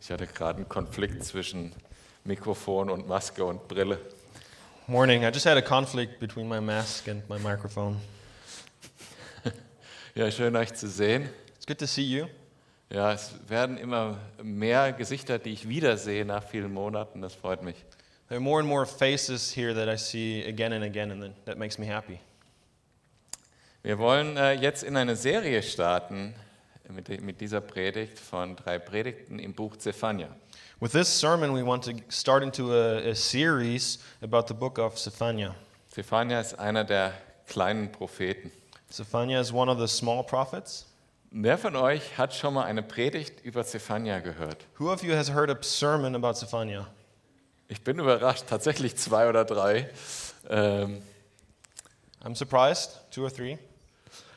Ich hatte gerade einen Konflikt zwischen Mikrofon und Maske und Brille. Morning. I just had a conflict between my mask and my microphone. Ja, schön euch zu sehen. It's good to see you. Ja, es werden immer mehr Gesichter, die ich wiedersehe nach vielen Monaten. Das freut mich. There are more and more faces here that I see again and again, and that- that makes me happy. Wir wollen äh, jetzt in eine Serie starten mit, mit dieser Predigt von drei Predigten im Buch Zephania. With this sermon, we want to start into a, a series about the book of Zephaniah. Zephania ist einer der kleinen Propheten. Zephaniah is one of the small prophets. Wer von euch hat schon mal eine Predigt über Zephania gehört? Who of you has heard a sermon about Zephaniah? Ich bin überrascht, tatsächlich zwei oder drei. Ähm, I'm surprised. Two or three.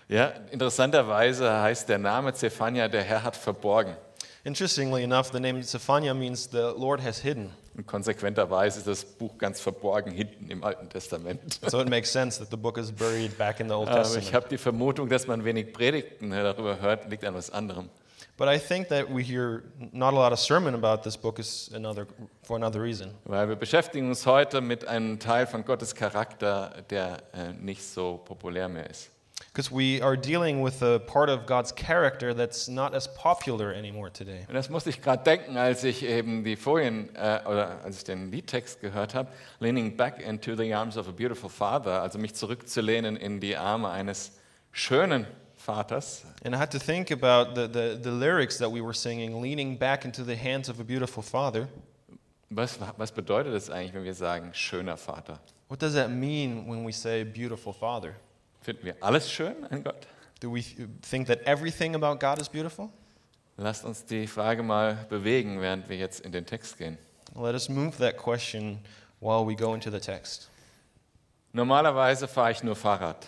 Ja, interessanterweise heißt der Name Zephania, der Herr hat verborgen. Interestingly enough, the name Zephaniah means the Lord has hidden. Und konsequenterweise ist das Buch ganz verborgen hinten im Alten Testament. So it makes sense that the book is buried back in the Old Aber ich Testament. habe die Vermutung, dass man wenig Predigten darüber hört, liegt an was anderem. But I think that we hear not a lot of sermon about this book is another for another reason. Weil wir beschäftigen uns heute mit einem Teil von Gottes Charakter, der äh, nicht so populär mehr ist. Because we are dealing with a part of God's character that's not as popular anymore today. Und das musste ich gerade denken, als ich eben die Folien äh, oder als ich den Liedtext gehört habe, leaning back into the arms of a beautiful father, also mich zurückzulehnen in die Arme eines schönen Vaters. And I had to think about the, the, the lyrics that we were singing, leaning back into the hands of a beautiful father. Was, was bedeutet das eigentlich, wenn wir sagen schöner Vater? What does that mean when we say beautiful father? Finden wir alles schön an Gott? Do we think that everything about God is beautiful? Lasst uns die Frage mal bewegen, während wir jetzt in den Text gehen. Let us move that question while we go into the text. Normalerweise fahre ich nur Fahrrad.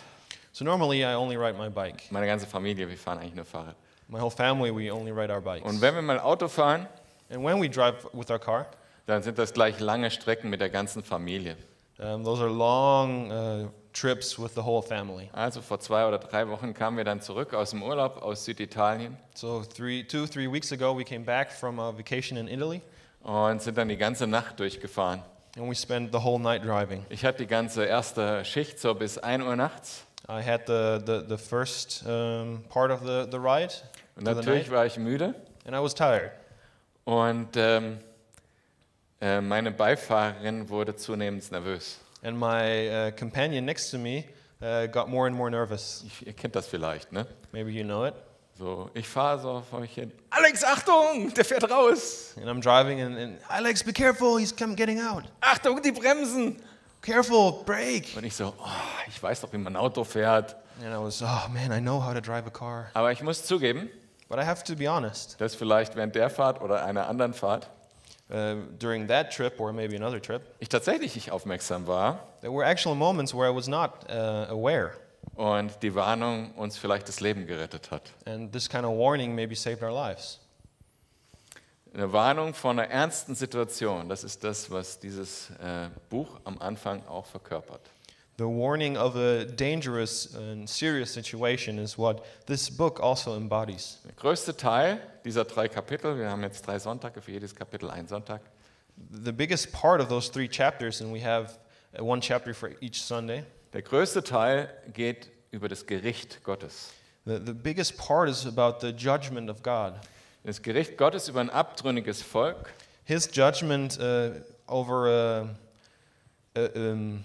So normally I only ride my bike. Meine ganze Familie, wir fahren eigentlich nur Fahrrad. My whole family, we only ride our bikes. Und wenn wir mal Auto fahren, And when we drive with our car, dann sind das gleich lange Strecken mit der ganzen Familie. um, those are long uh, trips with the whole family. Also vor zwei oder drei Wochen kamen wir dann zurück aus dem Urlaub aus Süditalien So three, two, three weeks ago, we came back from a vacation in Italy, und sind dann die ganze Nacht durchgefahren. and we spent the whole night driving. Ich hatte die ganze erste Schicht so bis 1 Uhr nachts. I had the, the, the first um, part of the, the ride, Und to the natürlich night, war ich müde. and I was tired. Und ähm, äh, meine Beifahrerin wurde zunehmend nervös. And my uh, companion next to me uh, got more and more nervous. Ich, ihr kennt das vielleicht, ne? Maybe you know it. So, ich fahre so vor mich hin. Alex, Achtung, der fährt raus. And I'm driving, and, and Alex, be careful, he's come getting out. Achtung, die Bremsen. Careful, brake. Und ich so, oh, ich weiß doch, wie man ein Auto fährt. And I was, oh man, I know how to drive a car. Aber ich muss zugeben, But I have to be honest. dass vielleicht während der Fahrt oder einer anderen Fahrt during that trip, or maybe another trip, ich tatsächlich nicht aufmerksam war there were actual moments where I was not uh, aware. und die Warnung uns vielleicht das Leben gerettet hat. And this kind of warning maybe saved our lives. Eine Warnung vor einer ernsten Situation, das ist das, was dieses äh, Buch am Anfang auch verkörpert. The warning of a dangerous and serious situation is what this book also embodies. Der größte Teil dieser drei Kapitel, wir haben jetzt drei Sonntage, für jedes Kapitel ein Sonntag, The biggest part of those three chapters, and we have uh, one chapter for each Sunday, der größte Teil geht über das Gericht Gottes. the, the biggest part is about the judgment of God. Das Gericht Gottes über ein abtrünniges Volk, His judgment uh, over uh, uh, um,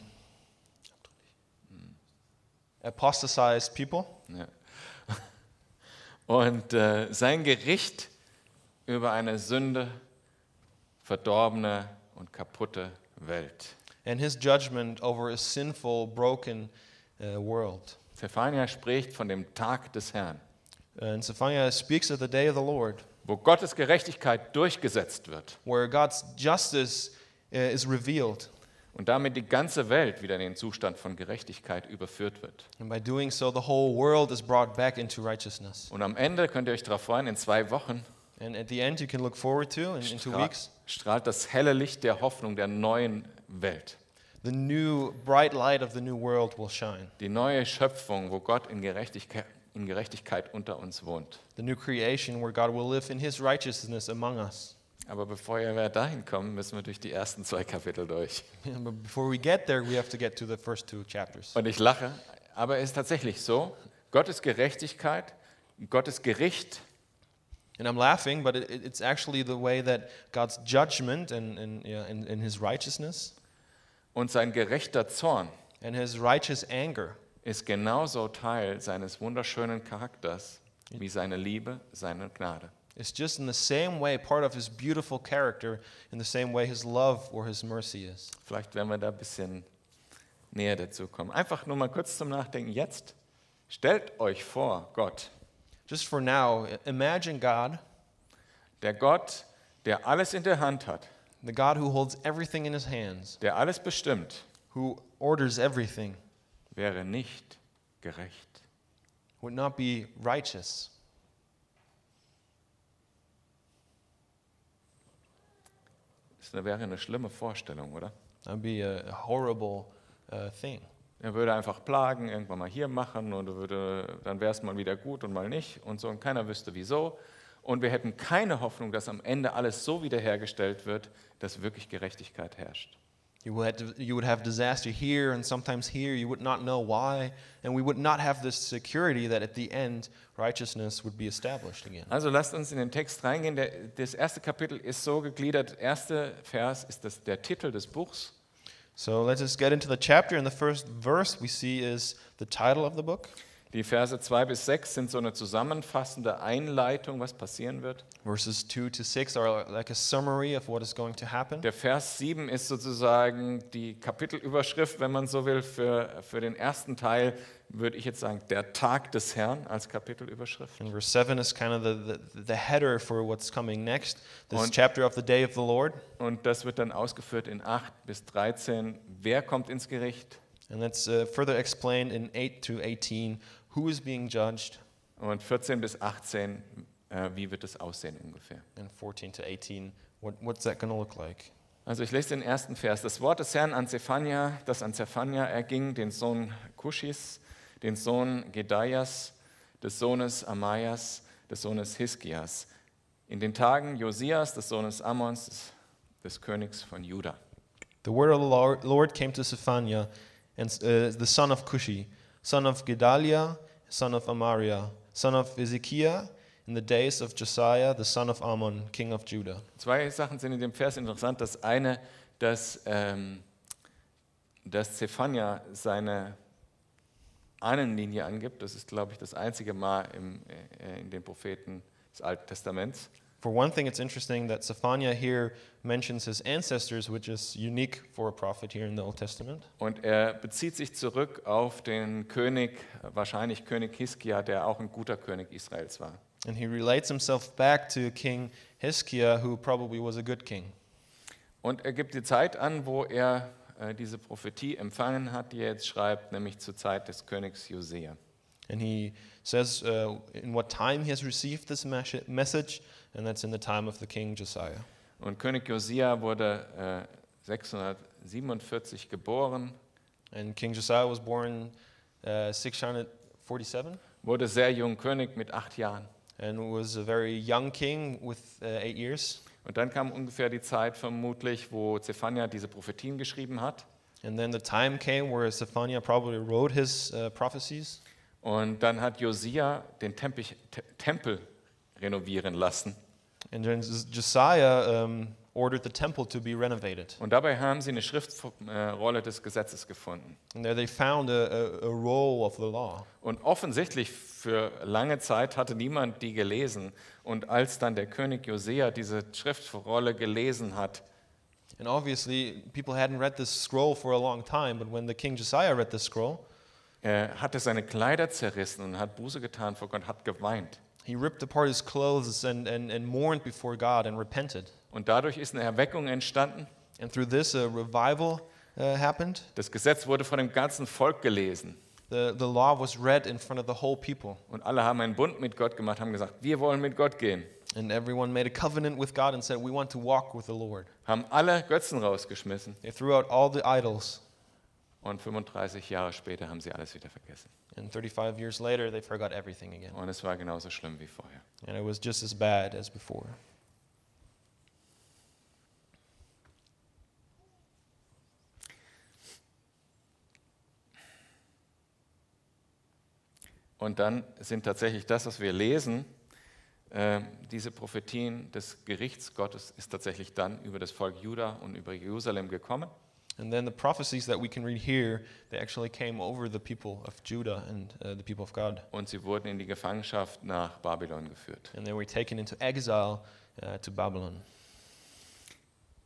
apostatized people, Ja. Und äh, sein Gericht über eine Sünde, verdorbene und kaputte Welt. and his judgment over a sinful, broken uh, world. Zephania spricht von dem Tag des Herrn, And Zephaniah speaks of the day of the Lord, wo Gottes Gerechtigkeit durchgesetzt wird where God's justice uh, is revealed. Und damit die ganze Welt wieder in den Zustand von Gerechtigkeit überführt wird. And by doing so, the whole world is brought back into righteousness. Und am Ende könnt ihr euch darauf freuen, in zwei Wochen And at the end, you can look forward to, in, in two stra weeks, strahlt das helle Licht der Hoffnung der neuen Welt. the new bright light of the new world will shine. Die neue Schöpfung, wo Gott in Gerechtigkeit, in Gerechtigkeit unter uns wohnt. the new creation where God will live in his righteousness among us. Aber bevor wir dahin kommen, müssen wir durch die ersten zwei Kapitel durch. But before we get there, we have to get to the first two chapters. Und ich lache, aber es ist tatsächlich so, Gottes Gerechtigkeit, Gottes Gericht And I'm laughing, but it, it's actually the way that God's judgment and, and, yeah, and, and his righteousness und sein gerechter Zorn and his righteous anger ist genauso Teil seines wunderschönen Charakters wie seine Liebe, seine Gnade. Is just in the same way part of his beautiful character, in the same way his love or his mercy is. Vielleicht werden wir da ein bisschen näher dazu kommen. Einfach nur mal kurz zum Nachdenken. Jetzt stellt euch vor, Gott, Just for now, imagine God, der Gott, der alles in der Hand hat, the God who holds everything in his hands, der alles bestimmt, who orders everything, wäre nicht gerecht. would not be righteous. Das wäre eine schlimme Vorstellung, oder? That would be a a horrible uh, thing. Er würde einfach plagen, irgendwann mal hier machen und würde, dann wäre es mal wieder gut und mal nicht und so und keiner wüsste wieso. Und wir hätten keine Hoffnung, dass am Ende alles so wiederhergestellt wird, dass wirklich Gerechtigkeit herrscht. You would, you would have disaster here and sometimes here. You would not know why. And we would not have this security that at the end righteousness would be established again. Also lasst uns in den Text reingehen. Der, das erste Kapitel ist so gegliedert. Erste Vers ist das, der Titel des Buchs. So let's just get into the chapter. And the first verse we see is the title of the book. Die Verse 2 bis 6 sind so eine zusammenfassende Einleitung, was passieren wird. Verses 2 to 6 are like a summary of what is going to happen. Der Vers 7 ist sozusagen die Kapitelüberschrift, wenn man so will, für, für den ersten Teil, würde ich jetzt sagen, der Tag des Herrn als Kapitelüberschrift. And verse 7 is kind of the, the, the header for what's coming next. This Und- chapter of the day of the Lord. Und das wird dann ausgeführt in 8 bis 13. Wer kommt ins Gericht? And that's uh, further explained in 8 to 18 who is being judged. Und 14 bis 18, äh, wie wird es aussehen ungefähr? And 14 to 18, what, what's that going to look like? Also ich lese den ersten Vers. Das Wort des Herrn an Zephania, das an Zephania erging, den Sohn Kuschis, den Sohn Gedalias, des Sohnes Amaias, des Sohnes Hiskias, in den Tagen Josias, des Sohnes Ammons, des, des Königs von Juda. The word of the Lord, Lord came to Zephaniah, and uh, the son of Cushi, son of Gedaliah, son of Amariah, son of Ezekiah, in the days of Josiah, the son of Ammon, king of Judah. Zwei Sachen sind in dem Vers interessant. Das eine, dass, ähm, dass Zephania seine Ahnenlinie angibt. Das ist, glaube ich, das einzige Mal im, äh, in den Propheten des Alten Testaments. For one thing, it's interesting that Zephaniah here mentions his ancestors, which is unique for a prophet here in the Old Testament. Und er bezieht sich zurück auf den König, wahrscheinlich König Hiskia, der auch ein guter König Israels war. And he relates himself back to King Hiskiah, who probably was a good king. Und er gibt die Zeit an, wo er äh, diese Prophetie empfangen hat, die er jetzt schreibt, nämlich zur Zeit des Königs Josia. And he says uh, in what time he has received this mes- message, and that's in the time of the king Josiah. Und König Josia wurde äh, 647 geboren, And King Josiah was born uh, 647 wurde sehr jung König mit acht Jahren. and was a very young king with uh, eight years. Und dann kam ungefähr die Zeit vermutlich, wo Zephania diese Prophetien geschrieben hat. And then the time came where Zephaniah probably wrote his uh, prophecies. Und dann hat Josia den Tempich, Te Tempel renovieren lassen. And then Josiah um, ordered the temple to be renovated. Und dabei haben sie eine Schriftrolle des Gesetzes gefunden. And there they found a, a, a roll of the law. Und offensichtlich für lange Zeit hatte niemand die gelesen. Und als dann der König Josia diese Schriftrolle gelesen hat, And obviously, people hadn't read this scroll for a long time, but when the king Josiah read this scroll, er hatte seine Kleider zerrissen und hat Buße getan vor Gott, hat geweint. he ripped apart his clothes and, and, and mourned before God and repented. Und dadurch ist eine Erweckung entstanden. And through this, a revival uh, happened. Das Gesetz wurde von dem ganzen Volk gelesen. The, the law was read in front of the whole people, Und alle haben einen Bund mit Gott gemacht, haben gesagt, wir wollen mit Gott gehen. and everyone made a covenant with God and said, We want to walk with the Lord. Haben alle Götzen rausgeschmissen. They threw out all the idols, Und 35 Jahre später haben sie alles wieder vergessen. And 35 years later, they forgot everything again. Und es war genauso schlimm wie vorher. And it was just as bad as before. Und dann sind tatsächlich das, was wir lesen, äh, diese Prophetien des Gerichts Gottes ist tatsächlich dann über das Volk Juda und über Jerusalem gekommen. And then the prophecies that we can read here, they actually came over the people of Judah and uh, the people of God. Und sie wurden in die Gefangenschaft nach Babylon geführt. And they were taken into exile uh, to Babylon.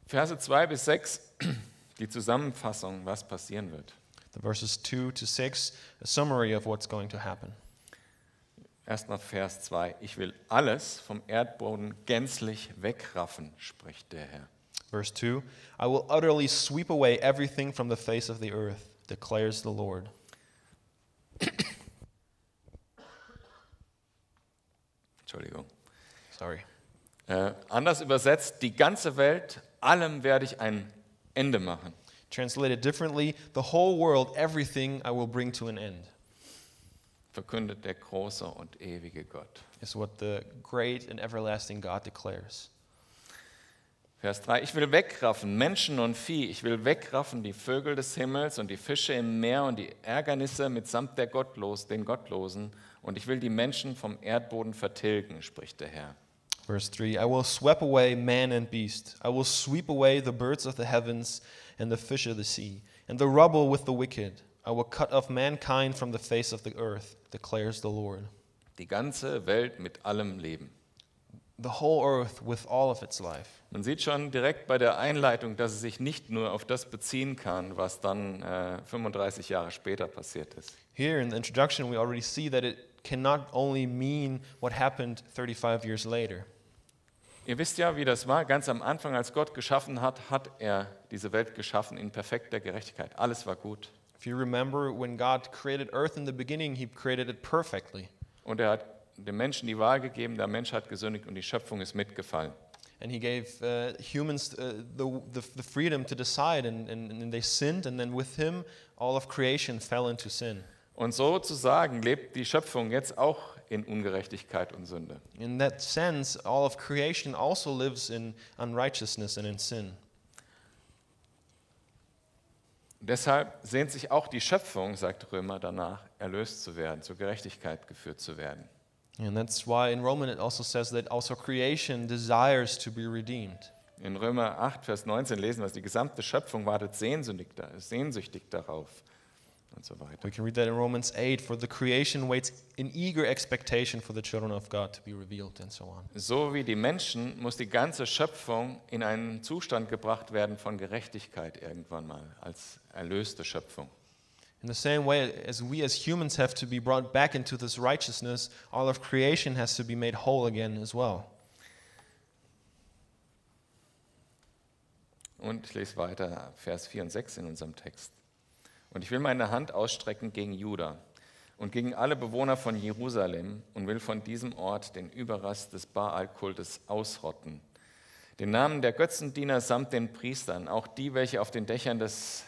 Verse 2 bis 6, die Zusammenfassung, was passieren wird. The verses 2 to 6, a summary of what's going to happen. Erstmal Vers 2. Ich will alles vom Erdboden gänzlich wegraffen, spricht der Herr. Verse 2 I will utterly sweep away everything from the face of the earth, declares the Lord. Entschuldigung. Sorry. Äh, anders übersetzt, die ganze Welt, allem werde ich ein Ende machen. Translated differently, the whole world, everything I will bring to an end, verkündet der große und ewige Gott. is what the great and everlasting God declares. Vers 3, ich will wegraffen Menschen und Vieh, ich will wegraffen die Vögel des Himmels und die Fische im Meer und die Ärgernisse mitsamt der Gottlos, den Gottlosen, und ich will die Menschen vom Erdboden vertilgen, spricht der Herr. Verse 3 I will sweep away man and beast. I will sweep away the birds of the heavens and the fish of the sea, and the rubble with the wicked. I will cut off mankind from the face of the earth, declares the Lord. Die ganze Welt mit allem Leben. The whole earth with all of its life. Man sieht schon direkt bei der Einleitung, dass es sich nicht nur auf das beziehen kann, was dann äh, 35 Jahre später passiert ist. Here in the introduction, we already see that it cannot only mean what happened 35 years later. Ihr wisst ja, wie das war. Ganz am Anfang, als Gott geschaffen hat, hat er diese Welt geschaffen in perfekter Gerechtigkeit. Alles war gut. If you remember, when God created earth in the beginning, He created it perfectly. Und er hat dem Menschen die Wahl gegeben, der Mensch hat gesündigt und die Schöpfung ist mitgefallen. And He gave uh, humans uh, the, the, the freedom to decide, and, and, and they sinned, and then with Him, all of creation fell into sin. Und sozusagen lebt die Schöpfung jetzt auch in Ungerechtigkeit und Sünde. In that sense, all of creation also lives in unrighteousness and in sin. Deshalb sehnt sich auch die Schöpfung, sagt Römer, danach, erlöst zu werden, zur Gerechtigkeit geführt zu werden. And that's why in Roman it also says that also creation desires to be redeemed. In Römer 8, Vers 19 lesen wir, dass die gesamte Schöpfung wartet sehnsüchtig, sehnsüchtig darauf und so weiter. We can read that in Romans 8 for the creation waits in eager expectation for the children of God to be revealed and so on. So wie die Menschen muss die ganze Schöpfung in einen Zustand gebracht werden von Gerechtigkeit irgendwann mal, als erlöste Schöpfung. In the same way as we as humans have to be brought back into this righteousness, all of creation has to be made whole again as well. Und ich lese weiter, Vers 4 und 6 in unserem Text. Und ich will meine Hand ausstrecken gegen Juda und gegen alle Bewohner von Jerusalem und will von diesem Ort den Überrest des Baal-Kultes ausrotten. Den Namen der Götzendiener samt den Priestern, auch die, welche auf den Dächern des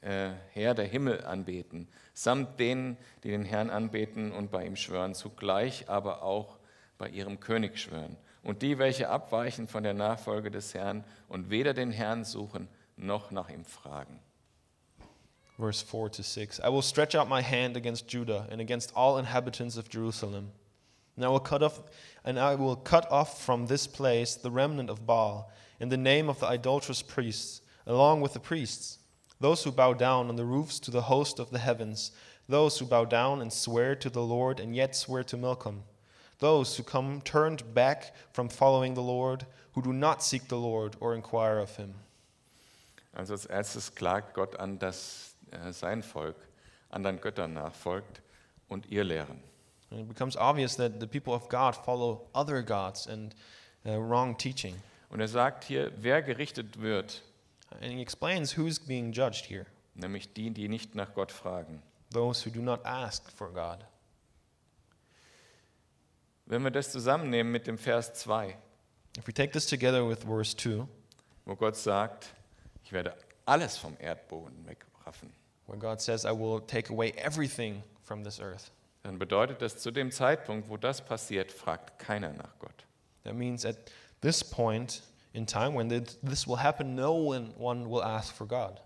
äh, Herr der Himmel anbeten, samt denen, die den Herrn anbeten und bei ihm schwören, zugleich aber auch bei ihrem König schwören. Und die, welche abweichen von der Nachfolge des Herrn und weder den Herrn suchen, noch nach ihm fragen. Verse 4 to 6 I will stretch out my hand against Judah and against all inhabitants of Jerusalem. And I will cut off and I will cut off from this place the remnant of Baal in the name of the idolatrous priests, along with the priests, those who bow down on the roofs to the host of the heavens, those who bow down and swear to the Lord and yet swear to Milcom, those who come turned back from following the Lord, who do not seek the Lord or inquire of him. Also als erstes klagt Gott an, dass äh, sein Volk anderen Göttern nachfolgt und ihr lehren. And it becomes obvious that the people of God follow other gods and uh, wrong teaching. Und er sagt hier, wer gerichtet wird, And he explains who's being judged here nämlich die, die nicht nach Gott fragen. those who do not ask for God. Wenn wir das zusammennehmen mit dem Vers 2, If we take this together with verse 2, wo Gott sagt, ich werde alles vom Erdboden wegraffen, where God says, I will take away everything from this earth. dann bedeutet das, zu dem Zeitpunkt, wo das passiert, fragt keiner nach Gott. That means at this point in time when th- this will happen, no one, one will ask for God.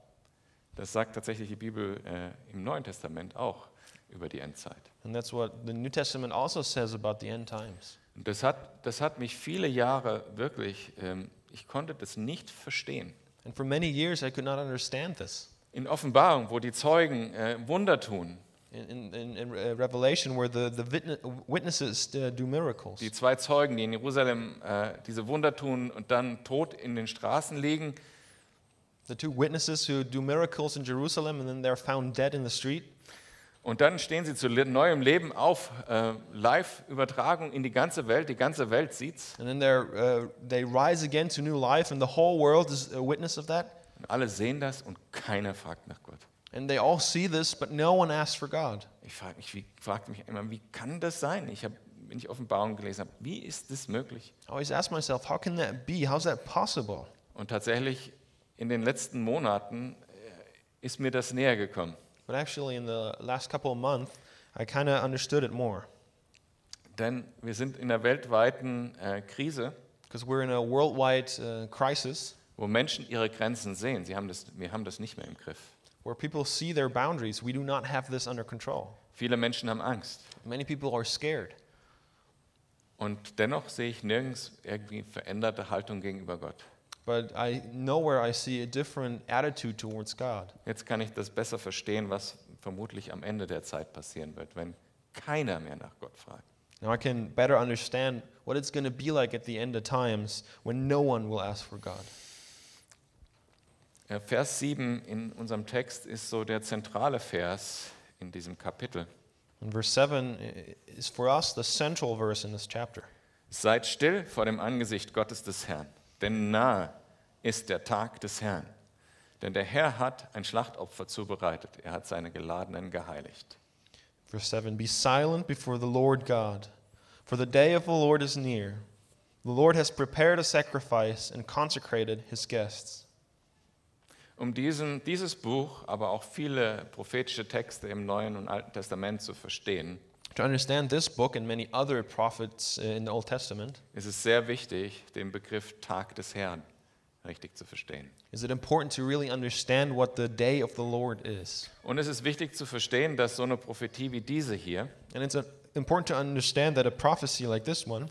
Das sagt tatsächlich die Bibel äh, im Neuen Testament auch über die Endzeit. And that's what the New Testament also says about the end times. Und das hat, das hat mich viele Jahre wirklich, ähm, ich konnte das nicht verstehen. And for many years, I could not understand this. In Offenbarung, wo die Zeugen äh, Wunder tun, In, in, in, uh, Revelation, where the, the witne- witnesses uh, do miracles, die zwei Zeugen, die in Jerusalem äh, diese Wunder tun und dann tot in den Straßen liegen, the two witnesses who do miracles in Jerusalem and then they're found dead in the street, Und dann stehen sie zu neuem Leben auf, äh, Live-Übertragung in die ganze Welt, die ganze Welt sieht's. and then uh, they rise again to new life, and the whole world is a witness of that. Und alle sehen das und keiner fragt nach Gott. And they all see this, but no one asks for God. Ich frage mich, wie, fragte mich immer, wie kann das sein? Ich habe, wenn ich Offenbarung gelesen habe, wie ist das möglich? I always ask myself, how can that be? How's that possible? Und tatsächlich in den letzten Monaten äh, ist mir das näher gekommen. But actually, in the last couple of months, I kind of understood it more. Denn wir sind in einer weltweiten äh, Krise, Because we're in a worldwide uh, crisis wo Menschen ihre Grenzen sehen. Sie haben das, wir haben das nicht mehr im Griff. Where people see their boundaries. We do not have this under control. Viele Menschen haben Angst. Many people are scared. Und dennoch sehe ich nirgends irgendwie veränderte Haltung gegenüber Gott. But I nowhere I see a different attitude towards God. Jetzt kann ich das besser verstehen, was vermutlich am Ende der Zeit passieren wird, wenn keiner mehr nach Gott fragt. Now I can better understand what it's going to be like at the end of times when no one will ask for God. Ja, Vers 7 in unserem Text ist so der zentrale Vers in diesem Kapitel. And verse 7 i- is for us the central verse in this chapter. Seid still vor dem Angesicht Gottes des Herrn, denn nahe ist der Tag des Herrn. Denn der Herr hat ein Schlachtopfer zubereitet, er hat seine Geladenen geheiligt. Verse 7 Be silent before the Lord God, for the day of the Lord is near. The Lord has prepared a sacrifice and consecrated his guests. Um diesen, dieses Buch, aber auch viele prophetische Texte im Neuen und Alten Testament zu verstehen, To understand this book and many other prophets uh, in the Old Testament, ist es sehr wichtig, den Begriff Tag des Herrn richtig zu verstehen. is it important to really understand what the day of the Lord is. Und es ist wichtig zu verstehen, dass so eine Prophetie wie diese hier And it's uh, important to understand that a prophecy like this one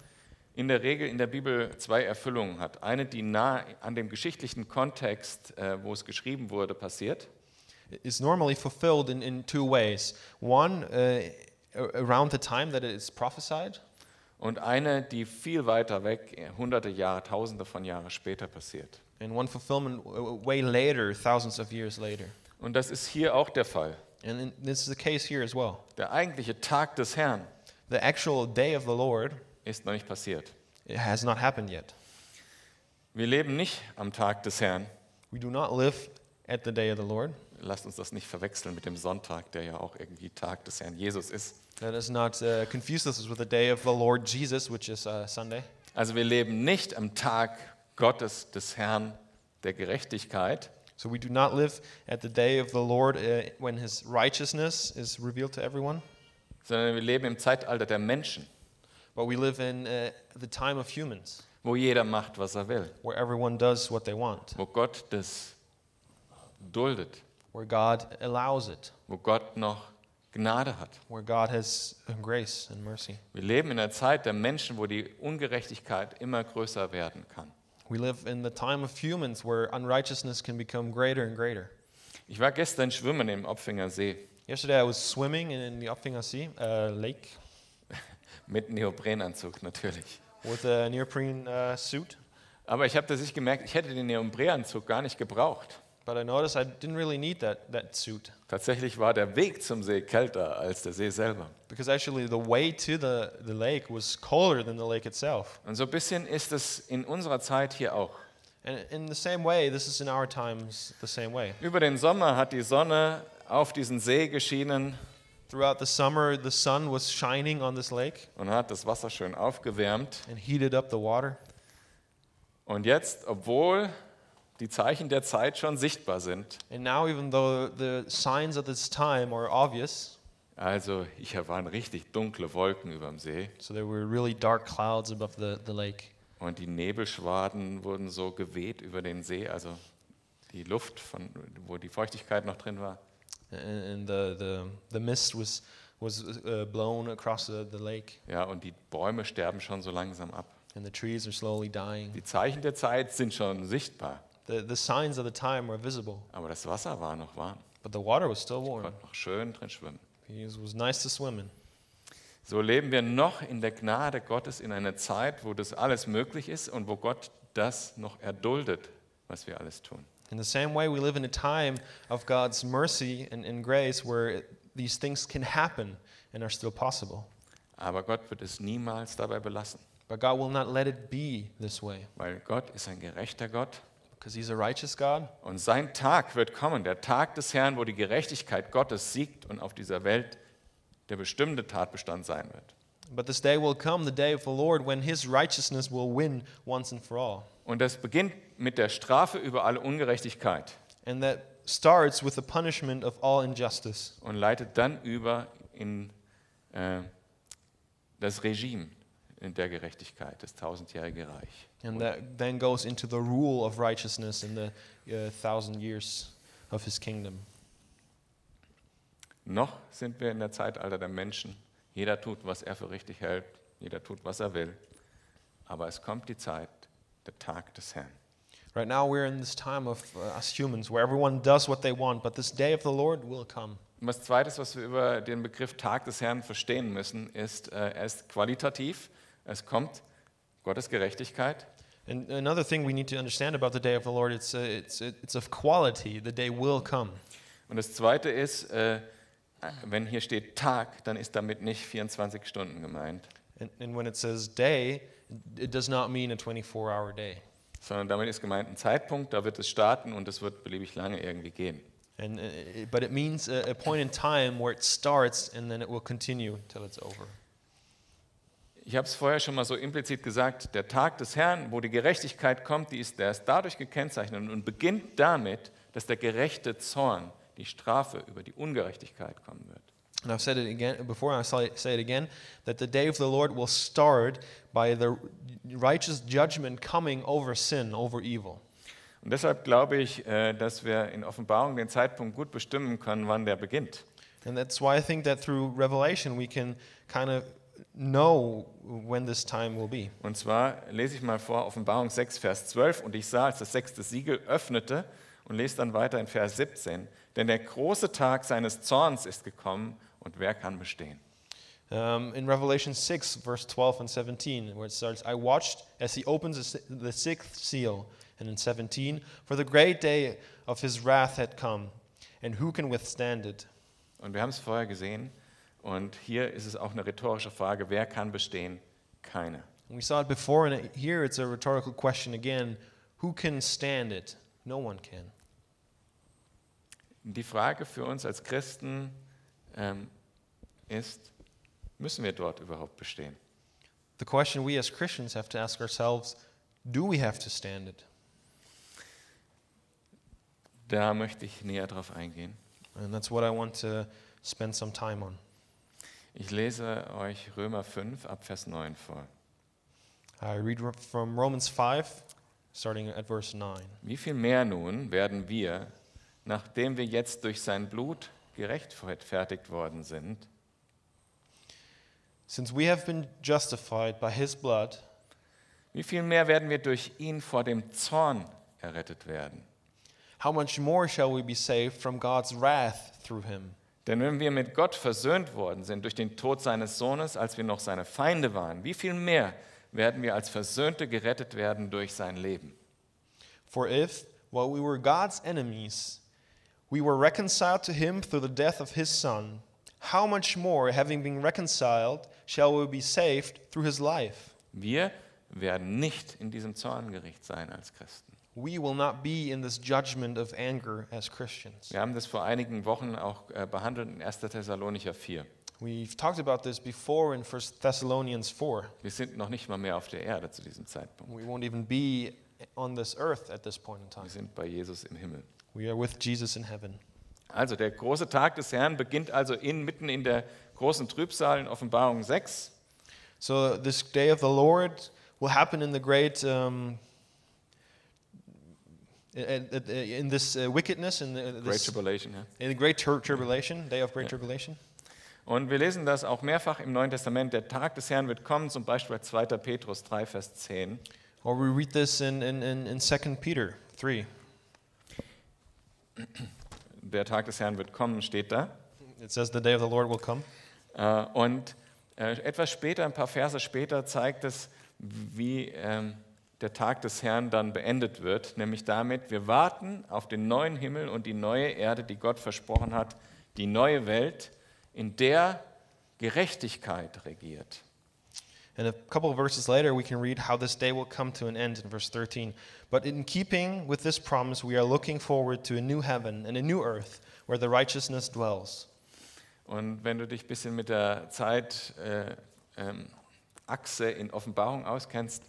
in der Regel in der Bibel zwei Erfüllungen hat. Eine, die nah an dem geschichtlichen Kontext, äh, wo es geschrieben wurde, passiert. is normally fulfilled in, in two ways. One, uh, around the time that it is prophesied, Und eine, die viel weiter weg, äh, hunderte Jahre, tausende von Jahren später passiert. and one fulfillment w- way later, thousands of years later. Und das ist hier auch der Fall. And this is the case here as well. Der eigentliche Tag des Herrn The actual day of the Lord ist noch nicht passiert. it has not happened yet. Wir leben nicht am Tag des Herrn. We do not live at the day of the Lord. Lasst uns das nicht verwechseln mit dem Sonntag, der ja auch irgendwie Tag des Herrn Jesus ist. Let us not uh, confuse this with the day of the Lord Jesus, which is uh, Sunday. Also wir leben nicht am Tag Gottes des Herrn der Gerechtigkeit, So we do not live at the day of the Lord uh, when his righteousness is revealed to everyone, sondern wir leben im Zeitalter der Menschen, but we live in uh, the time of humans, wo jeder macht, was er will, where everyone does what they want, wo Gott das duldet, where God allows it, wo Gott noch Gnade hat. where God has grace and mercy. Wir leben in einer Zeit der Menschen, wo die Ungerechtigkeit immer größer werden kann. We live in the time of humans where unrighteousness can become greater and greater. Ich war gestern schwimmen im Opfinger See Yesterday I was swimming in the Upfinga Sea uh, lake mit Neoprenanzug natürlich. with a neoprene uh, suit, Aber ich habe das nicht gemerkt, ich hätte den Neoprenanzug gar nicht gebraucht. but I noticed I didn't really need that, that suit Tatsächlich war der Weg zum See kälter als der See selber. because actually the way to the, the lake was colder than the lake itself. Und so ein bisschen ist es in unserer Zeit hier auch. And in the same way, this is in our times the same way. Über den Sommer hat die Sonne auf diesen See geschienen Throughout the summer, the sun was shining on this lake und hat das Wasser schön aufgewärmt. and heated up the water. Und jetzt, obwohl die Zeichen der Zeit schon sichtbar sind, And now, even though the signs of this time are obvious, Also hier waren richtig dunkle Wolken über dem See So there were really dark clouds above the, the lake. und die Nebelschwaden wurden so geweht über den See, also die Luft, von, wo die Feuchtigkeit noch drin war. And, the, the, the mist was, was uh, blown across the, the lake. Ja, und die Bäume sterben schon so langsam ab. And the trees are slowly dying. Die Zeichen der Zeit sind schon sichtbar, The, the signs of the time were visible, aber das Wasser war noch warm. but the water was still warm. Konnte noch schön drin schwimmen. It was nice to swim in. So leben wir noch in der Gnade Gottes in einer Zeit, wo das alles möglich ist und wo Gott das noch erduldet, was wir alles tun. In the same way, we live in a time of God's mercy and, and grace where these things can happen and are still possible. Aber Gott wird es niemals dabei belassen, But God will not let it be this way weil Gott ist ein gerechter Gott because He's a righteous God. und sein Tag wird kommen, der Tag des Herrn, wo die Gerechtigkeit Gottes siegt und auf dieser Welt der bestimmte Tatbestand sein wird. But this day will come, the day of the Lord, when His righteousness will win once and for all. Und das beginnt mit der Strafe über alle Ungerechtigkeit And that starts with the punishment of all injustice und leitet dann über in äh, das Regime der Gerechtigkeit, das tausendjährige Reich. and that then goes into the rule of righteousness in the uh, thousand years of His kingdom. Noch sind wir in der Zeitalter der Menschen. Jeder tut, was er für richtig hält. Jeder tut, was er will. Aber es kommt die Zeit, der Tag des Herrn. Right now, we're in this time of uh, us humans where everyone does what they want, but this day of the Lord will come. Und was Zweites, was wir über den Begriff Tag des Herrn verstehen müssen, ist, äh, er ist qualitativ. Es kommt Gottes Gerechtigkeit. And another thing we need to understand about the day of the Lord, it's, uh, it's, it's of quality. The day will come. Und das Zweite ist, äh, wenn hier steht Tag, dann ist damit nicht 24 Stunden gemeint, And, and when it says day, it does not mean a 24 hour day. sondern damit ist gemeint ein Zeitpunkt, da wird es starten und es wird beliebig lange irgendwie gehen. And, uh, it, but it means a, a point in time where it starts and then it will continue till it's over. Ich habe es vorher schon mal so implizit gesagt, der Tag des Herrn, wo die Gerechtigkeit kommt, die ist, der ist dadurch gekennzeichnet und beginnt damit, dass der gerechte Zorn, die Strafe über die Ungerechtigkeit kommen wird. And I've said it again before, and I say it again that the day of the Lord will start by the righteous judgment coming over sin, over evil. Und deshalb glaube ich, äh, dass wir in Offenbarung den Zeitpunkt gut bestimmen können, wann der beginnt. And that's why I think that through Revelation we can kind of know when this time will be. Und zwar lese ich mal vor Offenbarung 6, Vers 12. Und ich sah, als das sechste Siegel öffnete und lese dann weiter in Vers 17. Denn der große Tag seines Zorns ist gekommen und wer kann bestehen? Um, in Revelation 6, verse 12 and 17, where it starts, I watched as he opens the sixth seal. And in 17, for the great day of his wrath had come, and who can withstand it? Und wir haben es vorher gesehen. Und hier ist es auch eine rhetorische Frage, wer kann bestehen? Keiner. And we saw it before, and here it's a rhetorical question again who can stand it? No one can. Die Frage für uns als Christen ähm, ist, müssen wir dort überhaupt bestehen? The question we as Christians have to ask ourselves do we have to stand it? Da möchte ich näher drauf eingehen. And that's what I want to spend some time on. Ich lese euch Römer 5 ab Vers 9 vor. I read ro- from Romans 5, starting at verse 9. Wie viel mehr nun werden wir, nachdem wir jetzt durch sein Blut gerechtfertigt worden sind, Since we have been justified by his blood, wie viel mehr werden wir durch ihn vor dem Zorn errettet werden? how much more shall we be saved from God's wrath through him? Denn wenn wir mit Gott versöhnt worden sind durch den Tod seines Sohnes, als wir noch seine Feinde waren, wie viel mehr werden wir als Versöhnte gerettet werden durch sein Leben? For if, while we were God's enemies, we were reconciled to him through the death of his Son, how much more, having been reconciled, shall we be saved through his life? Wir werden nicht in diesem Zorngericht sein als Christen. We will not be in this judgment of anger as Christians. Wir haben das vor einigen Wochen auch äh, behandelt in 1. Thessalonicher 4. We've talked about this before in 1 Thessalonians 4. Wir sind noch nicht mal mehr auf der Erde zu diesem Zeitpunkt. We won't even be on this earth at this point in time. Wir sind bei Jesus im Himmel. We are with Jesus in heaven. Also der große Tag des Herrn beginnt also in, mitten in der großen Trübsal in Offenbarung 6. So this day of the Lord will happen in the great, um, in, this uh, wickedness, in the, Great this, Tribulation. Ja. in the great tribulation, day of great tribulation. Und wir lesen das auch mehrfach im Neuen Testament. Der Tag des Herrn wird kommen, zum Beispiel 2. Petrus 3, Vers 10. Or we read this in, in, in, in 2 Peter 3. Der Tag des Herrn wird kommen, steht da. It says, The day of the Lord will come. Äh, Und äh, etwas später, ein paar Verse später, zeigt es, wie ähm, der Tag des Herrn dann beendet wird, nämlich damit, wir warten auf den neuen Himmel und die neue Erde, die Gott versprochen hat, die neue Welt, in der Gerechtigkeit regiert. And a couple of verses later, we can read how this day will come to an end in verse 13. But in keeping with this promise, we are looking forward to a new heaven and a new earth where the righteousness dwells. Und wenn du dich ein bisschen mit der Zeitachse äh, ähm, in Offenbarung auskennst,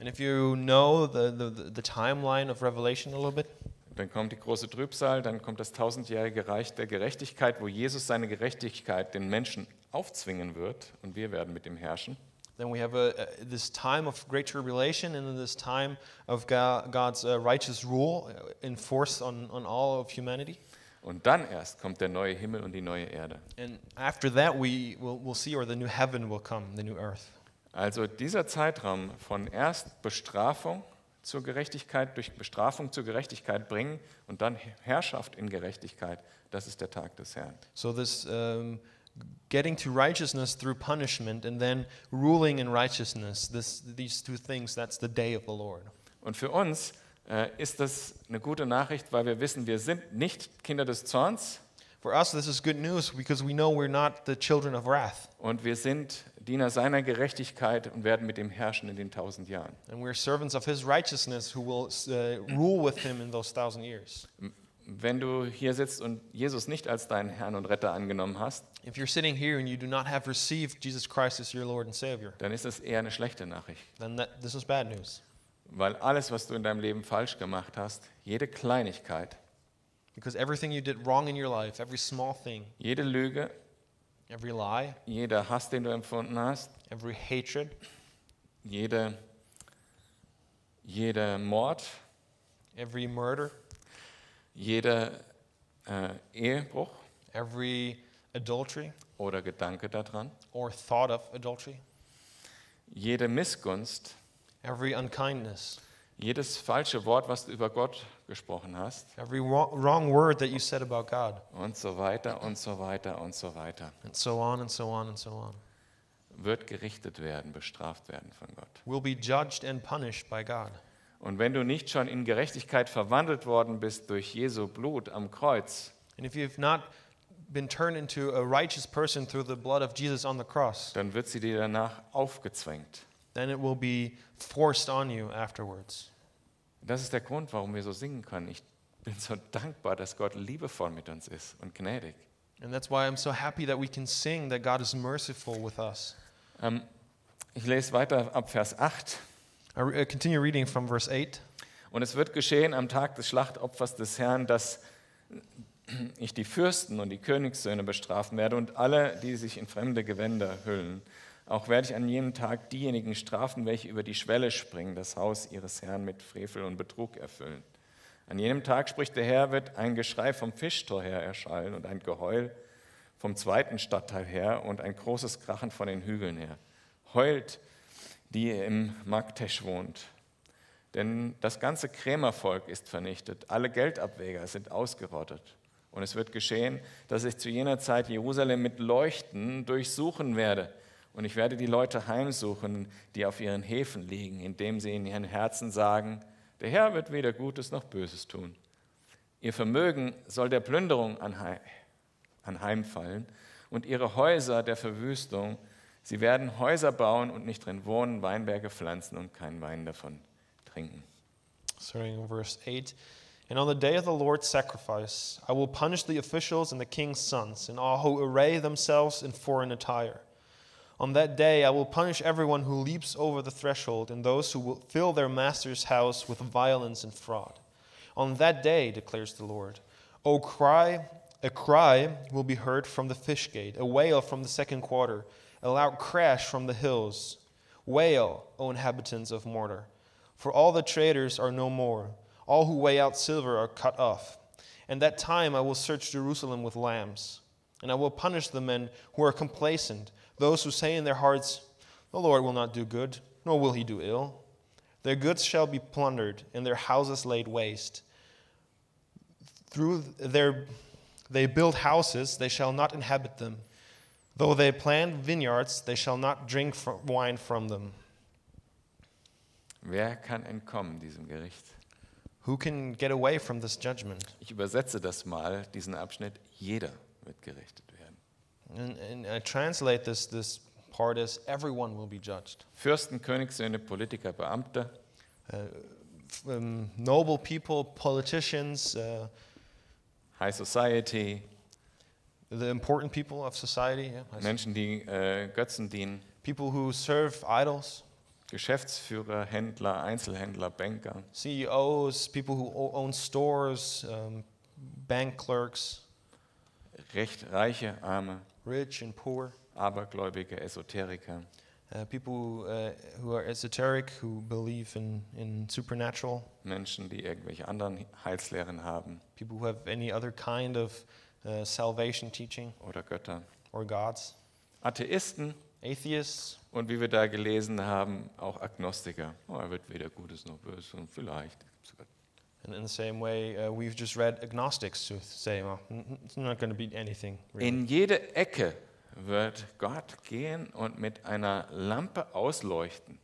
And if you know the, the- the timeline of Revelation a little bit, dann kommt die große Trübsal, dann kommt das tausendjährige Reich der Gerechtigkeit, wo Jesus seine Gerechtigkeit den Menschen aufzwingen wird und wir werden mit ihm herrschen. Then we have a, a, this time of great tribulation and then this time of Ga- God's uh, righteous rule uh, enforced on, on all of humanity. Und dann erst kommt der neue Himmel und die neue Erde. And after that, we will we'll see, or the new heaven will come, the new earth. Also dieser Zeitraum von erst Bestrafung zur Gerechtigkeit, durch Bestrafung zur Gerechtigkeit bringen und dann Herrschaft in Gerechtigkeit, das ist der Tag des Herrn. So this um, getting to righteousness through punishment and then ruling in righteousness, this, these two things, that's the day of the Lord. Und für uns äh, ist das eine gute Nachricht, weil wir wissen, wir sind nicht Kinder des Zorns For us, this is good news because we know we're not the children of wrath, und wir sind Diener seiner Gerechtigkeit und werden mit ihm herrschen in den tausend Jahren. and we're servants of His righteousness who will uh, rule with Him in those thousand years. Wenn du hier sitzt und Jesus nicht als deinen Herrn und Retter angenommen hast, If you're sitting here and you do not have received Jesus Christ as your Lord and Savior, dann ist das eher eine schlechte Nachricht. then that, this is bad news. Weil alles, was du in deinem Leben falsch gemacht hast, jede Kleinigkeit, Because everything you did wrong in your life, every small thing, jede Lüge, every lie, jeder Hass, den du empfunden hast, every hatred, jede, jeder Mord, every murder, jeder äh, Ehebruch every adultery, oder Gedanke daran, or thought of adultery, jede Missgunst, every unkindness, jedes falsche Wort, was du über Gott gesprochen hast. Every wrong, word that you said about God, und so weiter und so weiter und so weiter, and so on and so on and so on, wird gerichtet werden, bestraft werden von Gott. will be judged and punished by God. Und wenn du nicht schon in Gerechtigkeit verwandelt worden bist durch Jesu Blut am Kreuz, And if you've not been turned into a righteous person through the blood of Jesus on the cross, dann wird sie dir danach aufgezwängt. then it will be forced on you afterwards. Das ist der Grund, warum wir so singen können. Ich bin so dankbar, dass Gott liebevoll mit uns ist und gnädig. And that's why I'm so happy that we can sing that God is merciful with us. Ähm, ich lese weiter ab Vers 8. Uh, continue reading from verse 8. Und es wird geschehen am Tag des Schlachtopfers des Herrn, dass ich die Fürsten und die Königssöhne bestrafen werde und alle, die sich in fremde Gewänder hüllen. Auch werde ich an jenem Tag diejenigen strafen, welche über die Schwelle springen, das Haus ihres Herrn mit Frevel und Betrug erfüllen. An jenem Tag, spricht der Herr, wird ein Geschrei vom Fischtor her erschallen und ein Geheul vom zweiten Stadtteil her und ein großes Krachen von den Hügeln her. Heult, die im Magtesch wohnt. Denn das ganze Krämervolk ist vernichtet, alle Geldabwäger sind ausgerottet. Und es wird geschehen, dass ich zu jener Zeit Jerusalem mit Leuchten durchsuchen werde. Und ich werde die Leute heimsuchen, die auf ihren Häfen liegen, indem sie in ihren Herzen sagen, der Herr wird weder Gutes noch Böses tun. Ihr Vermögen soll der Plünderung anhei- anheimfallen und ihre Häuser der Verwüstung. Sie werden Häuser bauen und nicht drin wohnen, Weinberge pflanzen und keinen Wein davon trinken. starting in verse 8. And on the day of the Lord's sacrifice, I will punish the officials and the king's sons, and all who array themselves in foreign attire. On that day, I will punish everyone who leaps over the threshold, and those who will fill their master's house with violence and fraud. On that day, declares the Lord, O cry A cry will be heard from the fish gate, a wail from the second quarter, a loud crash from the hills. Wail, O inhabitants of Mortar, for all the traders are no more. All who weigh out silver are cut off. And that time I will search Jerusalem with lambs, and I will punish the men who are complacent, those who say in their hearts, The Lord will not do good, nor will he do ill. Their goods shall be plundered, and their houses laid waste. Through their they build houses, they shall not inhabit them. Though they plant vineyards, they shall not drink wine from them. Wer kann entkommen diesem Gericht? Who can get away from this judgment? Ich übersetze das mal, diesen Abschnitt. Jeder wird gerichtet werden. And, and I translate this, this part as everyone will be judged. Fürsten, Königssöhne, Politiker, Beamte, F- um, noble people, politicians, uh, High Society, the important people of society, yeah, I see. Menschen, die äh, Götzen dienen, people who serve idols, Geschäftsführer, Händler, Einzelhändler, Banker, CEOs, people who own stores, um, bank clerks, recht reiche, arme, rich and poor, Abergläubige, Esoteriker, uh, people who, uh, who are esoteric, who believe in, in supernatural, Menschen, die irgendwelche anderen Heilslehren haben. People who have any other kind of uh, salvation teaching oder Götter, or gods, Atheisten atheists, und wie wir da gelesen haben, auch Agnostiker. Oh, er wird weder Gutes noch Böses und vielleicht. And in the same way, uh, we've just read agnostics who say, well, it's not going to be anything. Really. In jede Ecke wird Gott gehen und mit einer Lampe ausleuchten.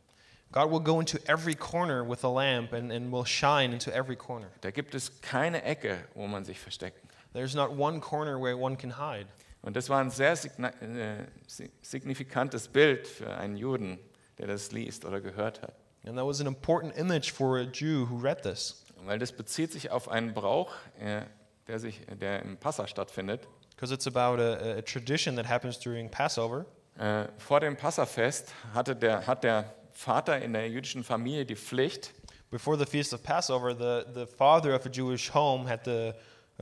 God will go into every corner with a lamp and, and will shine into every corner. Da gibt es keine Ecke, wo man sich verstecken. There's not one corner where one can hide. Und das war ein sehr äh, si- signifikantes Bild für einen Juden, der das liest oder gehört hat. And that was an important image for a Jew who read this, Weil das bezieht sich auf einen Brauch, äh, der, sich, der im Passa stattfindet. because it's about a, a tradition that happens during Passover. Äh, vor dem Passafest hatte der, hat der Vater in der jüdischen Familie die Pflicht, Before the feast of Passover, the, the father of a Jewish home had the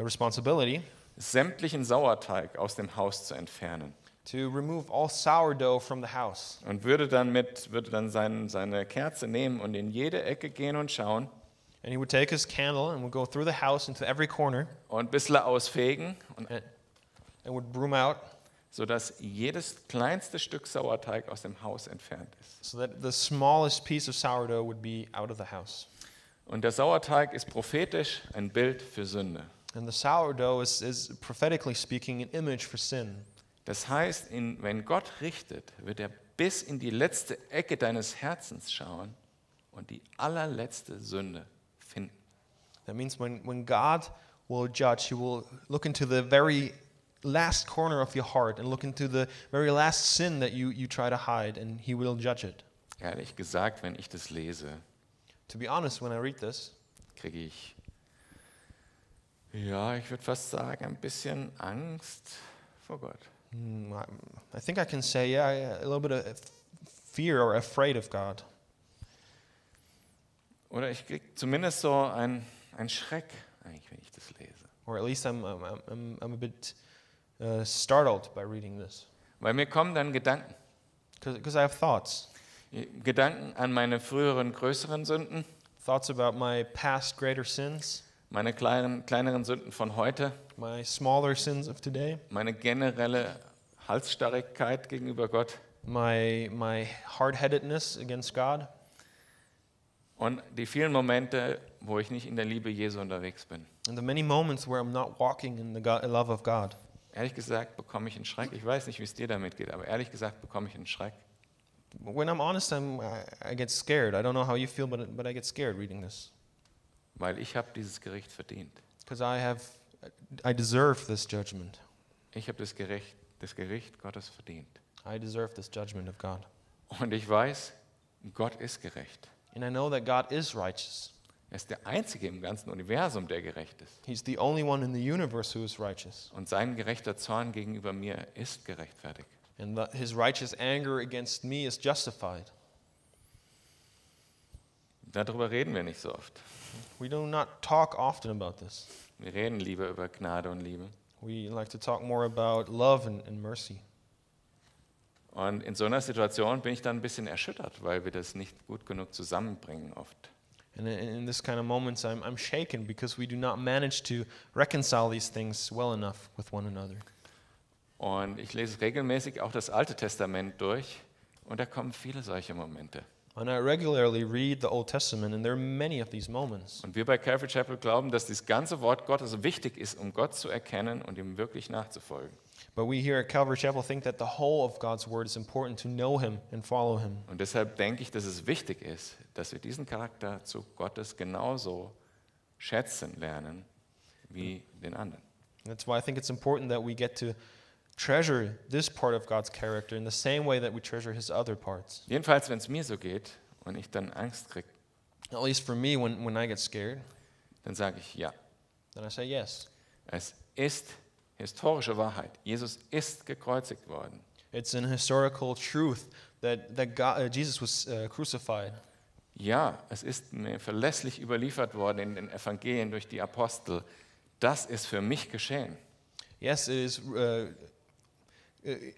responsibility sämtlichen Sauerteig aus dem Haus zu entfernen. to remove all sourdough from the house. Und würde dann, mit, würde dann sein, seine Kerze nehmen und in jede Ecke gehen und schauen And he would take his candle and would go through the house into every corner und bisschen ausfegen, und, and, and would broom out sodass jedes kleinste Stück Sauerteig aus dem Haus entfernt ist. so that the smallest piece of sourdough would be out of the house. Und der Sauerteig ist prophetisch ein Bild für Sünde. And the sourdough is, is prophetically speaking an image for sin. Das heißt, in, wenn Gott richtet, wird er bis in die letzte Ecke deines Herzens schauen und die allerletzte Sünde finden. That means when, when God will judge, he will look into the very last corner of your heart and look into the very last sin that you, you try to hide, and he will judge it. Ehrlich gesagt, wenn ich das lese, To be honest, when I read this, kriege ich, ja, ich würde fast sagen, ein bisschen Angst vor Gott. hmm, I, I think I can say, yeah, a little bit of fear or afraid of God. Oder ich kriege zumindest so einen Schreck, eigentlich, wenn ich das lese. Or at least I'm, I'm, I'm, I'm a bit uh, startled by reading this. Weil mir kommen dann Gedanken. Because I have thoughts. Gedanken an meine früheren größeren Sünden, Thoughts about my past greater sins, meine kleinen, kleineren Sünden von heute, my smaller sins of today, meine generelle Halsstarrigkeit gegenüber Gott my, my hard headedness against God, und die vielen Momente, wo ich nicht in der Liebe Jesu unterwegs bin. and the many moments where I'm not walking in the God, love of God. Ehrlich gesagt bekomme ich einen Schreck. Ich weiß nicht, wie es dir damit geht, aber ehrlich gesagt bekomme ich einen Schreck. When I'm honest, I'm, I, I get scared. I don't know how you feel, but, but I get scared reading this. Weil ich habe dieses Gericht verdient. Because I have, I deserve this judgment. Ich habe das Gericht, das Gericht Gottes verdient. I deserve this judgment of God. Und ich weiß, Gott ist gerecht. And I know that God is righteous. Er ist der Einzige im ganzen Universum, der gerecht ist. He's the only one in the universe who is righteous. Und sein gerechter Zorn gegenüber mir ist gerechtfertigt. And the, his righteous anger against me is justified. Darüber reden wir nicht so oft. We do not talk often about this. Wir reden lieber über Gnade und Liebe. We like to talk more about love and, and mercy. Und in so einer Situation bin ich dann ein bisschen erschüttert, weil wir das nicht gut genug zusammenbringen oft. And in, in this kind of moments, I'm, I'm shaken because we do not manage to reconcile these things well enough with one another. Und ich lese regelmäßig auch das Alte Testament durch und da kommen viele solche Momente. And I regularly read the Old Testament, and there are many of these moments. Und wir bei Calvary Chapel glauben, dass das ganze Wort Gottes wichtig ist, um Gott zu erkennen und ihm wirklich nachzufolgen. But we here at Calvary Chapel think that the whole of God's Word is important to know Him and follow Him. Und deshalb denke ich, dass es wichtig ist, dass wir diesen Charakter zu Gottes genauso schätzen lernen wie den anderen. That's why I think it's important that we get to treasure this part of God's character in the same way that we treasure His other parts. Jedenfalls, wenn es mir so geht und ich dann Angst kriege, At least for me, when, when I get scared, dann sage ich ja. then I say yes. Es ist historische Wahrheit. Jesus ist gekreuzigt worden. It's an historical truth that, that God, uh, Jesus was uh, crucified. Ja, es ist mir verlässlich überliefert worden in den Evangelien durch die Apostel. Das ist für mich geschehen. Yes, it is. Uh,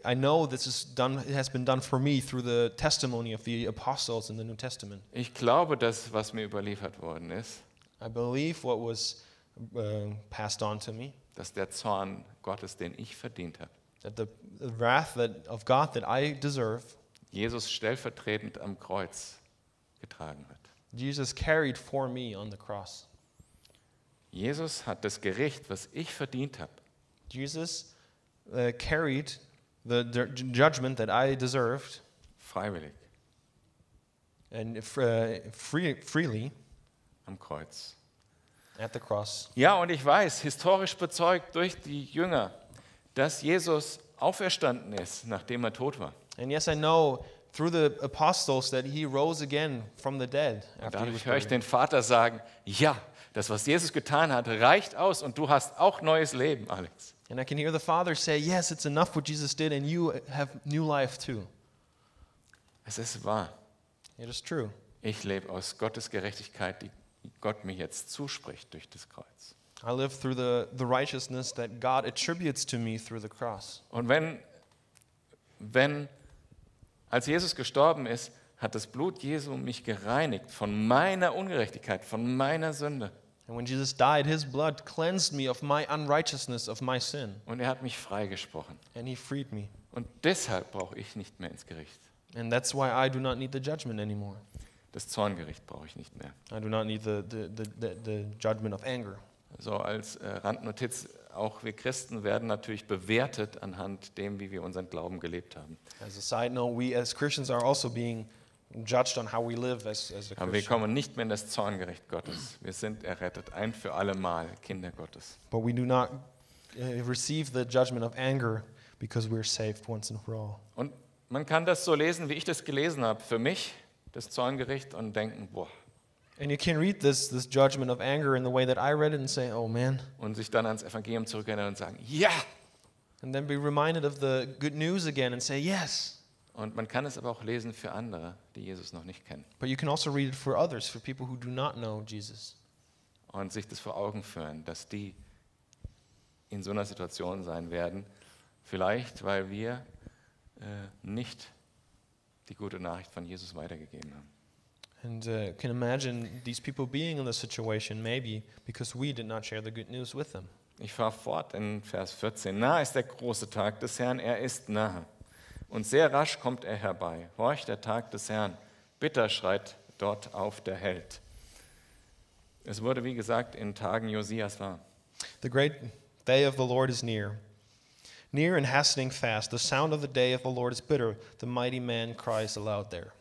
I know this is done. It has been done for me through the testimony of the apostles in the New Testament. Ich glaube, das, was mir überliefert worden ist, I believe what was uh, passed on to me, dass der Zorn Gottes, den ich verdient habe, that the, the wrath that, of God that I deserve, Jesus stellvertretend am Kreuz getragen hat. Jesus carried for me on the cross. Jesus hat das Gericht, was ich verdient habe, Jesus uh, carried the, judgment that I deserved freiwillig and uh, free, freely am Kreuz. at the cross. Ja, und ich weiß, historisch bezeugt durch die Jünger, dass Jesus auferstanden ist, nachdem er tot war. And yes, I know through the apostles that he rose again from the dead Und after was dadurch höre ich den Vater sagen, ja, das, was Jesus getan hat, reicht aus und du hast auch neues Leben, Alex. And I can hear the Father say, Yes, it's enough what Jesus did, and you have new life too. Es ist wahr. It is true. Ich lebe aus Gottes Gerechtigkeit, die Gott mir jetzt zuspricht durch das Kreuz. I live through the, the righteousness that God attributes to me through the cross. Und wenn, wenn, als Jesus gestorben ist, hat das Blut Jesu mich gereinigt von meiner Ungerechtigkeit, von meiner Sünde. And when Jesus died, his blood cleansed me of my unrighteousness, of my sin, Und er hat mich freigesprochen. and he freed me. Und deshalb brauche ich nicht mehr ins Gericht. And that's why I do not need the judgment anymore. Das Zorngericht brauche ich nicht mehr. I do not need the, the, the, the, judgment of anger. So als äh, Randnotiz, auch wir Christen werden natürlich bewertet anhand dem, wie wir unseren Glauben gelebt haben. As a side note, we as Christians are also being judged on how we live as, as a Aber wir kommen nicht mehr in das Zorngericht Gottes. Wir sind errettet, ein für alle Mal Kinder Gottes. But we do not uh, receive the judgment of anger because we're saved once and for all. Und man kann das so lesen, wie ich das gelesen habe, für mich, das Zorngericht, und denken, boah, And you can read this, this judgment of anger in the way that I read it and say, oh man, und sich dann ans Evangelium zurückerinnern und sagen, ja! and then be reminded of the good news again and say, yes. Und man kann es aber auch lesen für andere, die Jesus noch nicht kennen. But you can also read it for others, for people who do not know Jesus. Und sich das vor Augen führen, dass die in so einer Situation sein werden. Vielleicht, weil wir äh, nicht die gute Nachricht von Jesus weitergegeben haben. And uh, can imagine these people being in this situation, maybe because we did not share the good news with them. Ich fahre fort in Vers 14. Nah ist der große Tag des Herrn, er ist nahe. Und sehr rasch kommt er herbei. Horch der Tag des Herrn. Bitter schreit dort auf der Held. Es wurde, wie gesagt, in Tagen Josias wahr. The great day of the Lord is near. Near and hastening fast. The sound of the day of the Lord is bitter. The mighty man cries aloud there.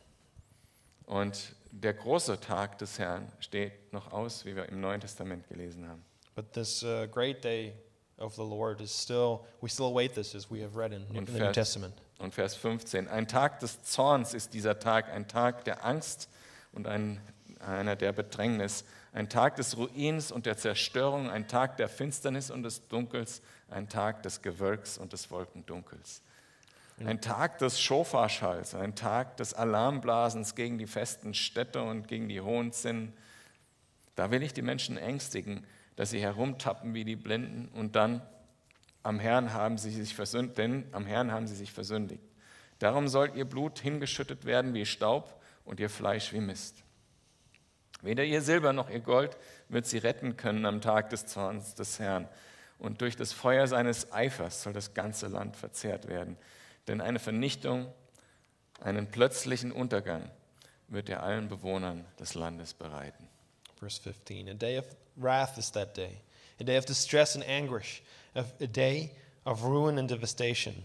Und der große Tag des Herrn steht noch aus, wie wir im Neuen Testament gelesen haben. But this uh, great day of the Lord is still, we still await this as we have read in, in the New Testament. Und Vers 15. Ein Tag des Zorns ist dieser Tag, ein Tag der Angst und ein, einer der Bedrängnis, ein Tag des Ruins und der Zerstörung, ein Tag der Finsternis und des Dunkels, ein Tag des Gewölks und des Wolkendunkels. Ein Tag des Schofarschalls, ein Tag des Alarmblasens gegen die festen Städte und gegen die hohen Zinnen. Da will ich die Menschen ängstigen, dass sie herumtappen wie die Blinden und dann am Herrn haben sie sich versündigt, denn am Herrn haben sie sich versündigt. Darum soll ihr Blut hingeschüttet werden wie Staub und ihr Fleisch wie Mist. Weder ihr Silber noch ihr Gold wird sie retten können am Tag des Zorns des Herrn. Und durch das Feuer seines Eifers soll das ganze Land verzehrt werden. Denn eine Vernichtung, einen plötzlichen Untergang wird er allen Bewohnern des Landes bereiten. Verse 15 A day of wrath is that day, a day of distress and anguish, a a day of ruin and devastation,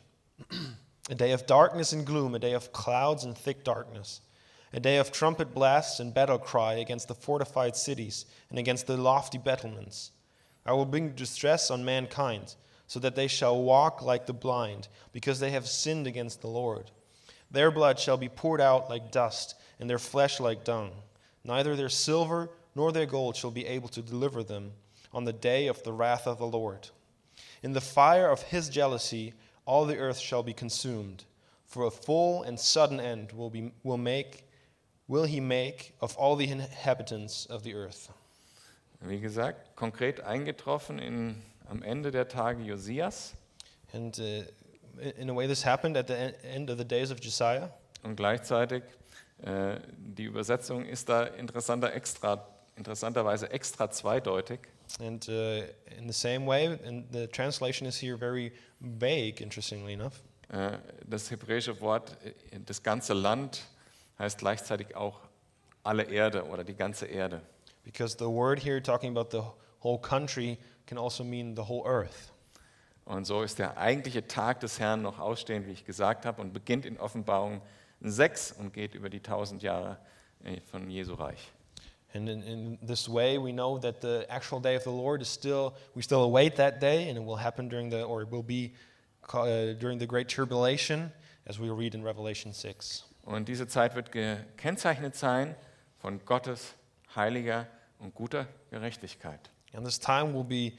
a day of darkness and gloom, a day of clouds and thick darkness, a day of trumpet blasts and battle cry against the fortified cities and against the lofty battlements. I will bring distress on mankind, so that they shall walk like the blind, because they have sinned against the Lord. Their blood shall be poured out like dust, and their flesh like dung. Neither their silver nor their gold shall be able to deliver them on the day of the wrath of the Lord. In the fire of his jealousy, all the earth shall be consumed. For a full and sudden end will, be, will, make, will he make of all the inhabitants of the earth. Wie gesagt, konkret eingetroffen in, am Ende der Tage Josias And uh, in a way, this happened at the end of the days of Josiah. und gleichzeitig äh, die Übersetzung ist da interessanter extra, interessanterweise extra zweideutig. And uh, in the same way, and the translation is here very vague, interestingly enough. Äh, das hebräische Wort äh, das ganze Land heißt gleichzeitig auch alle Erde oder die ganze Erde. Because the word here talking about the whole country can also mean the whole earth. Und so ist der eigentliche Tag des Herrn noch ausstehend, wie ich gesagt habe, und beginnt in Offenbarung 6 und geht über die tausend Jahre äh, von Jesu Reich. And in, in this way, we know that the actual day of the Lord is still, we still await that day, and it will happen during the, or it will be uh, during the great tribulation, as we read in Revelation 6. Und diese Zeit wird gekennzeichnet sein von Gottes heiliger und guter Gerechtigkeit. And this time will be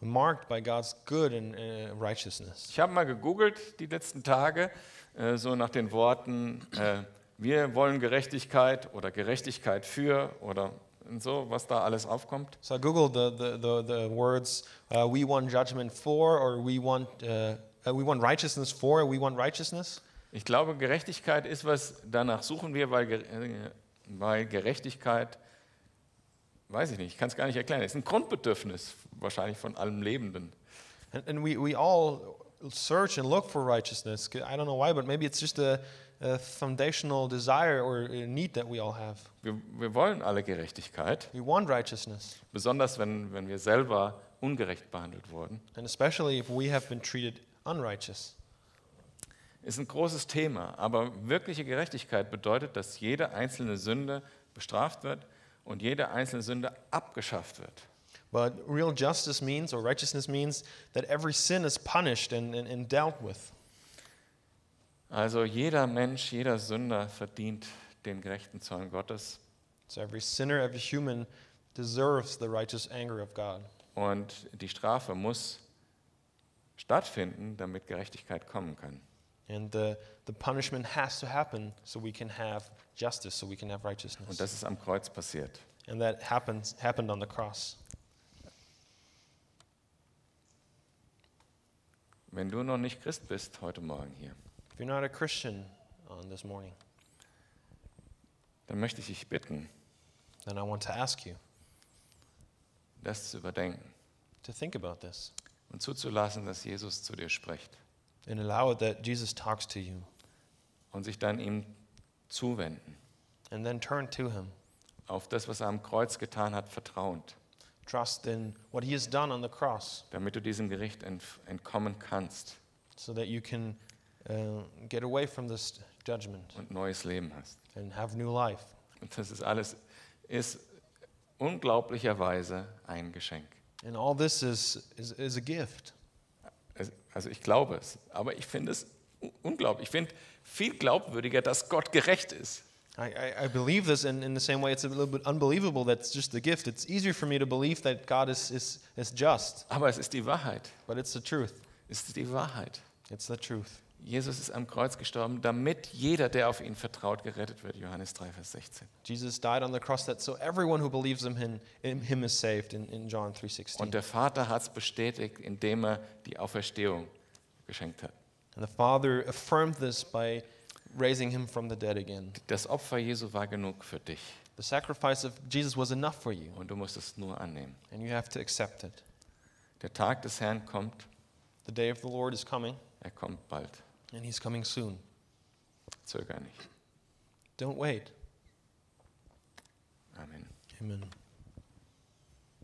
marked by God's good and uh, righteousness. Ich habe mal gegoogelt die letzten Tage, äh, so nach den Worten, äh, wir wollen Gerechtigkeit oder Gerechtigkeit für oder so, was da alles aufkommt. So I googled the, the, the, the words uh, "we want judgment for" or "we want uh, uh, we want righteousness for" or "we want righteousness." Ich glaube, Gerechtigkeit ist was, danach suchen wir, weil, äh, weil Gerechtigkeit, weiß ich nicht, ich kann es gar nicht erklären, ist ein Grundbedürfnis wahrscheinlich von allem Lebenden. And, and we, we all search and look for righteousness. I don't know why, but maybe it's just a, a foundational desire or need that we all have. Wir, wir wollen alle Gerechtigkeit, We want righteousness, besonders wenn, wenn wir selber ungerecht behandelt wurden. and especially if we have been treated unrighteous. Ist ein großes Thema, aber wirkliche Gerechtigkeit bedeutet, dass jede einzelne Sünde bestraft wird und jede einzelne Sünde abgeschafft wird. But real justice means, or righteousness means, that every sin is punished and, and, and dealt with. Also jeder Mensch, jeder Sünder verdient den gerechten Zorn Gottes So every sinner, every human deserves the righteous anger of God. und die Strafe muss stattfinden, damit Gerechtigkeit kommen kann. And the, the punishment has to happen so we can have justice, so we can have righteousness. Und das ist am Kreuz passiert. And that happens, happened on the cross. Wenn du noch nicht Christ bist heute Morgen hier, If you're not a Christian on this morning, dann möchte ich dich bitten, then I want to ask you das zu überdenken to think about this und zuzulassen, dass Jesus zu dir spricht and allow it that Jesus talks to you und sich dann ihm zuwenden. and then turn to him. Auf das, was er am Kreuz getan hat, vertrauend, Trust in what he has done on the cross damit du diesem Gericht ent entkommen kannst so that you can uh, get away from this judgment und neues Leben hast. and have new life. Und das ist alles, ist unglaublicherweise ein Geschenk. And all this is, is, is a gift. Also ich glaube es, aber ich finde es unglaublich. Ich finde viel glaubwürdiger, dass Gott gerecht ist. I, I, I believe this, and in the same way, it's a little bit unbelievable that it's just a gift. It's easier for me to believe that God is, is, is just, Aber es ist die Wahrheit. but it's the truth. Es ist die Wahrheit. It's the truth. Jesus ist am Kreuz gestorben, damit jeder, der auf ihn vertraut, gerettet wird. Johannes 3, Vers 16. Jesus died on the cross that so everyone who believes in him, in him is saved in, in John Und 3.16. der Vater hat es bestätigt, indem er die Auferstehung geschenkt hat. And the Father affirmed this by raising him from the dead again. Das Opfer Jesu war genug für dich The sacrifice of Jesus was enough for you, und du musst es nur annehmen. and you have to accept it. Der Tag des Herrn kommt, The day of the Lord is coming, er kommt bald. And he's coming soon. Zöger nicht. Don't wait. Amen. Amen.